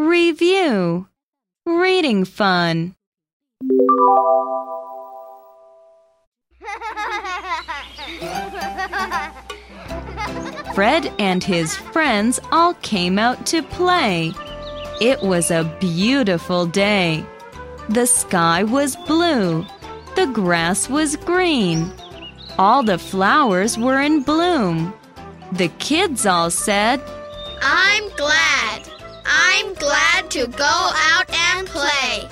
Review Reading fun. Fred and his friends all came out to play. It was a beautiful day. The sky was blue. The grass was green. All the flowers were in bloom. The kids all said, I'm glad. I'm glad to go out and play.